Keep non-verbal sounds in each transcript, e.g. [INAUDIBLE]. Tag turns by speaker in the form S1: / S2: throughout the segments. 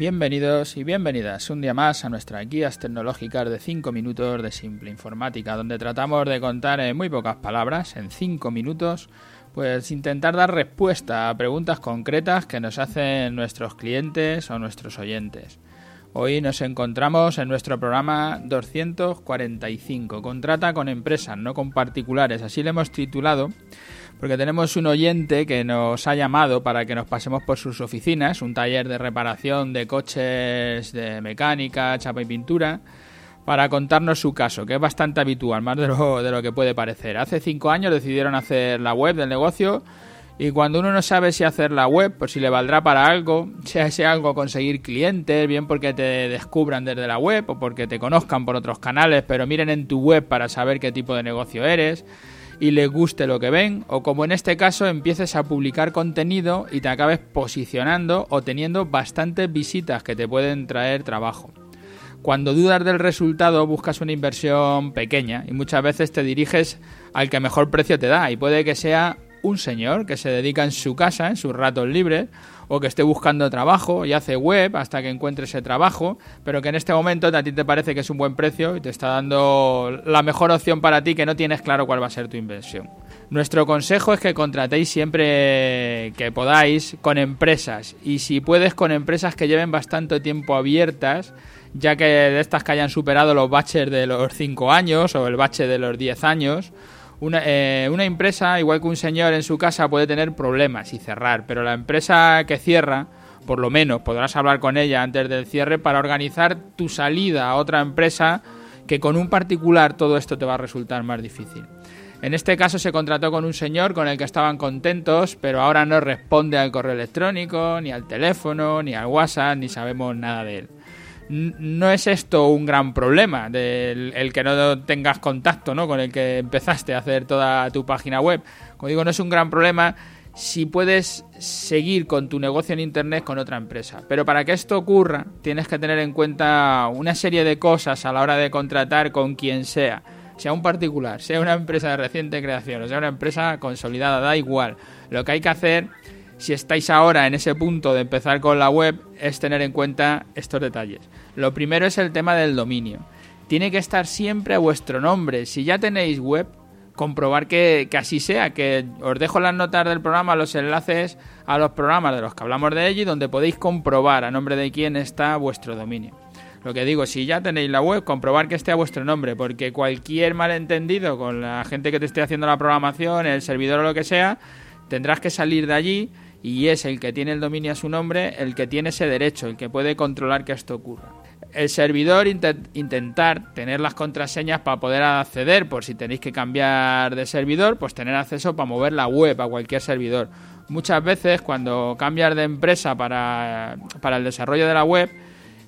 S1: Bienvenidos y bienvenidas un día más a nuestras guías tecnológicas de 5 minutos de simple informática, donde tratamos de contar en muy pocas palabras, en 5 minutos, pues intentar dar respuesta a preguntas concretas que nos hacen nuestros clientes o nuestros oyentes. Hoy nos encontramos en nuestro programa 245, Contrata con empresas, no con particulares, así le hemos titulado porque tenemos un oyente que nos ha llamado para que nos pasemos por sus oficinas, un taller de reparación de coches, de mecánica, chapa y pintura, para contarnos su caso, que es bastante habitual, más de lo, de lo que puede parecer. Hace cinco años decidieron hacer la web del negocio y cuando uno no sabe si hacer la web, por si le valdrá para algo, [LAUGHS] sea ese algo conseguir clientes, bien porque te descubran desde la web o porque te conozcan por otros canales, pero miren en tu web para saber qué tipo de negocio eres y les guste lo que ven, o como en este caso empieces a publicar contenido y te acabes posicionando o teniendo bastantes visitas que te pueden traer trabajo. Cuando dudas del resultado buscas una inversión pequeña y muchas veces te diriges al que mejor precio te da y puede que sea un señor que se dedica en su casa, en sus ratos libres, o que esté buscando trabajo y hace web hasta que encuentre ese trabajo, pero que en este momento a ti te parece que es un buen precio y te está dando la mejor opción para ti que no tienes claro cuál va a ser tu inversión. Nuestro consejo es que contratéis siempre que podáis con empresas y si puedes con empresas que lleven bastante tiempo abiertas, ya que de estas que hayan superado los baches de los 5 años o el bache de los 10 años, una, eh, una, empresa, igual que un señor en su casa, puede tener problemas y cerrar, pero la empresa que cierra, por lo menos podrás hablar con ella antes del cierre para organizar tu salida a otra empresa que con un particular todo esto te va a resultar más difícil. En este caso se contrató con un señor con el que estaban contentos, pero ahora no responde al correo electrónico, ni al teléfono, ni al WhatsApp, ni sabemos nada de él no es esto un gran problema, del el que no tengas contacto ¿no? con el que empezaste a hacer toda tu página web. Como digo, no es un gran problema si puedes seguir con tu negocio en Internet con otra empresa. Pero para que esto ocurra, tienes que tener en cuenta una serie de cosas a la hora de contratar con quien sea. Sea un particular, sea una empresa de reciente creación o sea una empresa consolidada, da igual. Lo que hay que hacer si estáis ahora en ese punto de empezar con la web, es tener en cuenta estos detalles. Lo primero es el tema del dominio. Tiene que estar siempre a vuestro nombre. Si ya tenéis web, comprobar que, así sea, que os dejo las notas del programa, los enlaces a los programas de los que hablamos de ello y donde podéis comprobar a nombre de quién está vuestro dominio. Lo que digo, si ya tenéis la web, comprobar que esté a vuestro nombre, porque cualquier malentendido con la gente que te esté haciendo la programación, el servidor o lo que sea, tendrás que salir de allí y es el que tiene el dominio a su nombre el que tiene ese derecho, el que puede controlar que esto ocurra. El servidor intentar tener las contraseñas para poder acceder, por si tenéis que cambiar de servidor, pues tener acceso para mover la web a cualquier servidor. Muchas veces cuando cambias de empresa para, para el desarrollo de la web,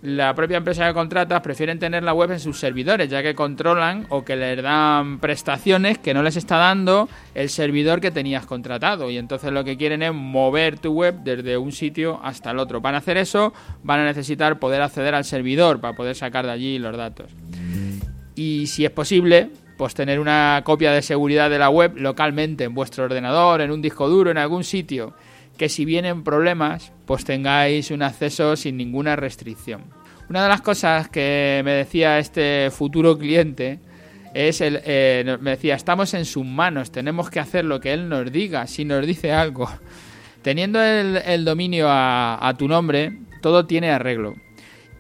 S1: la propia empresa que contratas prefieren tener la web en sus servidores, ya que controlan o que les dan prestaciones que no les está dando el servidor que tenías contratado. Y entonces lo que quieren es mover tu web desde un sitio hasta el otro. Para hacer eso van a necesitar poder acceder al servidor para poder sacar de allí los datos. Y si es posible, pues tener una copia de seguridad de la web localmente en vuestro ordenador, en un disco duro, en algún sitio que si vienen problemas, pues tengáis un acceso sin ninguna restricción. Una de las cosas que me decía este futuro cliente es el, eh, me decía, estamos en sus manos, tenemos que hacer lo que él nos diga, si nos dice algo. Teniendo el, dominio a, tu nombre, todo tiene arreglo.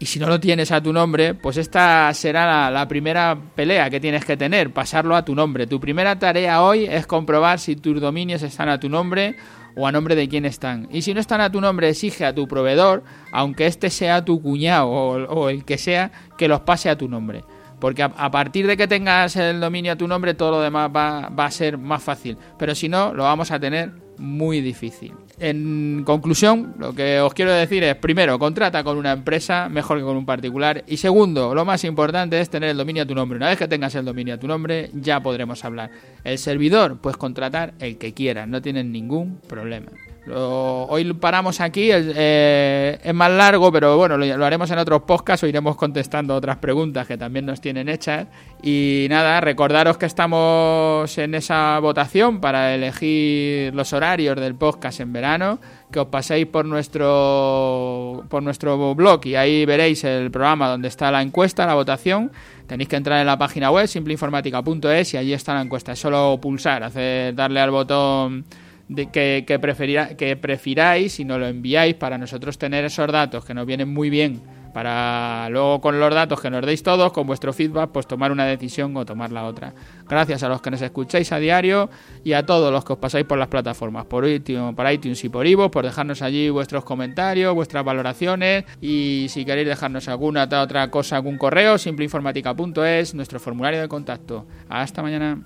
S1: Y si no lo tienes a tu nombre, pues esta será la, primera pelea que tienes que tener, pasarlo a tu nombre. Tu primera tarea hoy es comprobar si tus dominios están a tu nombre o a nombre de quién están. Y si no están a tu nombre, exige a tu proveedor, aunque este sea tu cuñado o, el que sea, que los pase a tu nombre. Porque a, partir de que tengas el dominio a tu nombre, todo lo demás va a ser más fácil. Pero si no, lo vamos a tener muy difícil. En conclusión, lo que os quiero decir es, primero, contrata con una empresa mejor que con un particular. Y segundo, lo más importante es tener el dominio a tu nombre. Una vez que tengas el dominio a tu nombre, ya podremos hablar. El servidor, pues contratar el que quieras, no tienen ningún problema. Hoy paramos aquí, eh, es más largo, pero bueno, lo, haremos en otros podcasts o iremos contestando otras preguntas que también nos tienen hechas. Y nada, recordaros que estamos en esa votación para elegir los horarios del podcast en verano, que os paséis por nuestro, por nuestro blog y ahí veréis el programa donde está la encuesta, la votación. Tenéis que entrar en la página web simpleinformática.es y allí está la encuesta. Es solo pulsar, hacer, darle al botón que, que, que prefiráis y nos lo enviáis para nosotros tener esos datos que nos vienen muy bien para luego con los datos que nos deis todos, con vuestro feedback, pues tomar una decisión o tomar la otra. Gracias a los que nos escucháis a diario y a todos los que os pasáis por las plataformas, por iTunes, por iTunes y por Ivo, por dejarnos allí vuestros comentarios, vuestras valoraciones y si queréis dejarnos alguna otra cosa, algún correo, simpleinformática.es, nuestro formulario de contacto. Hasta mañana.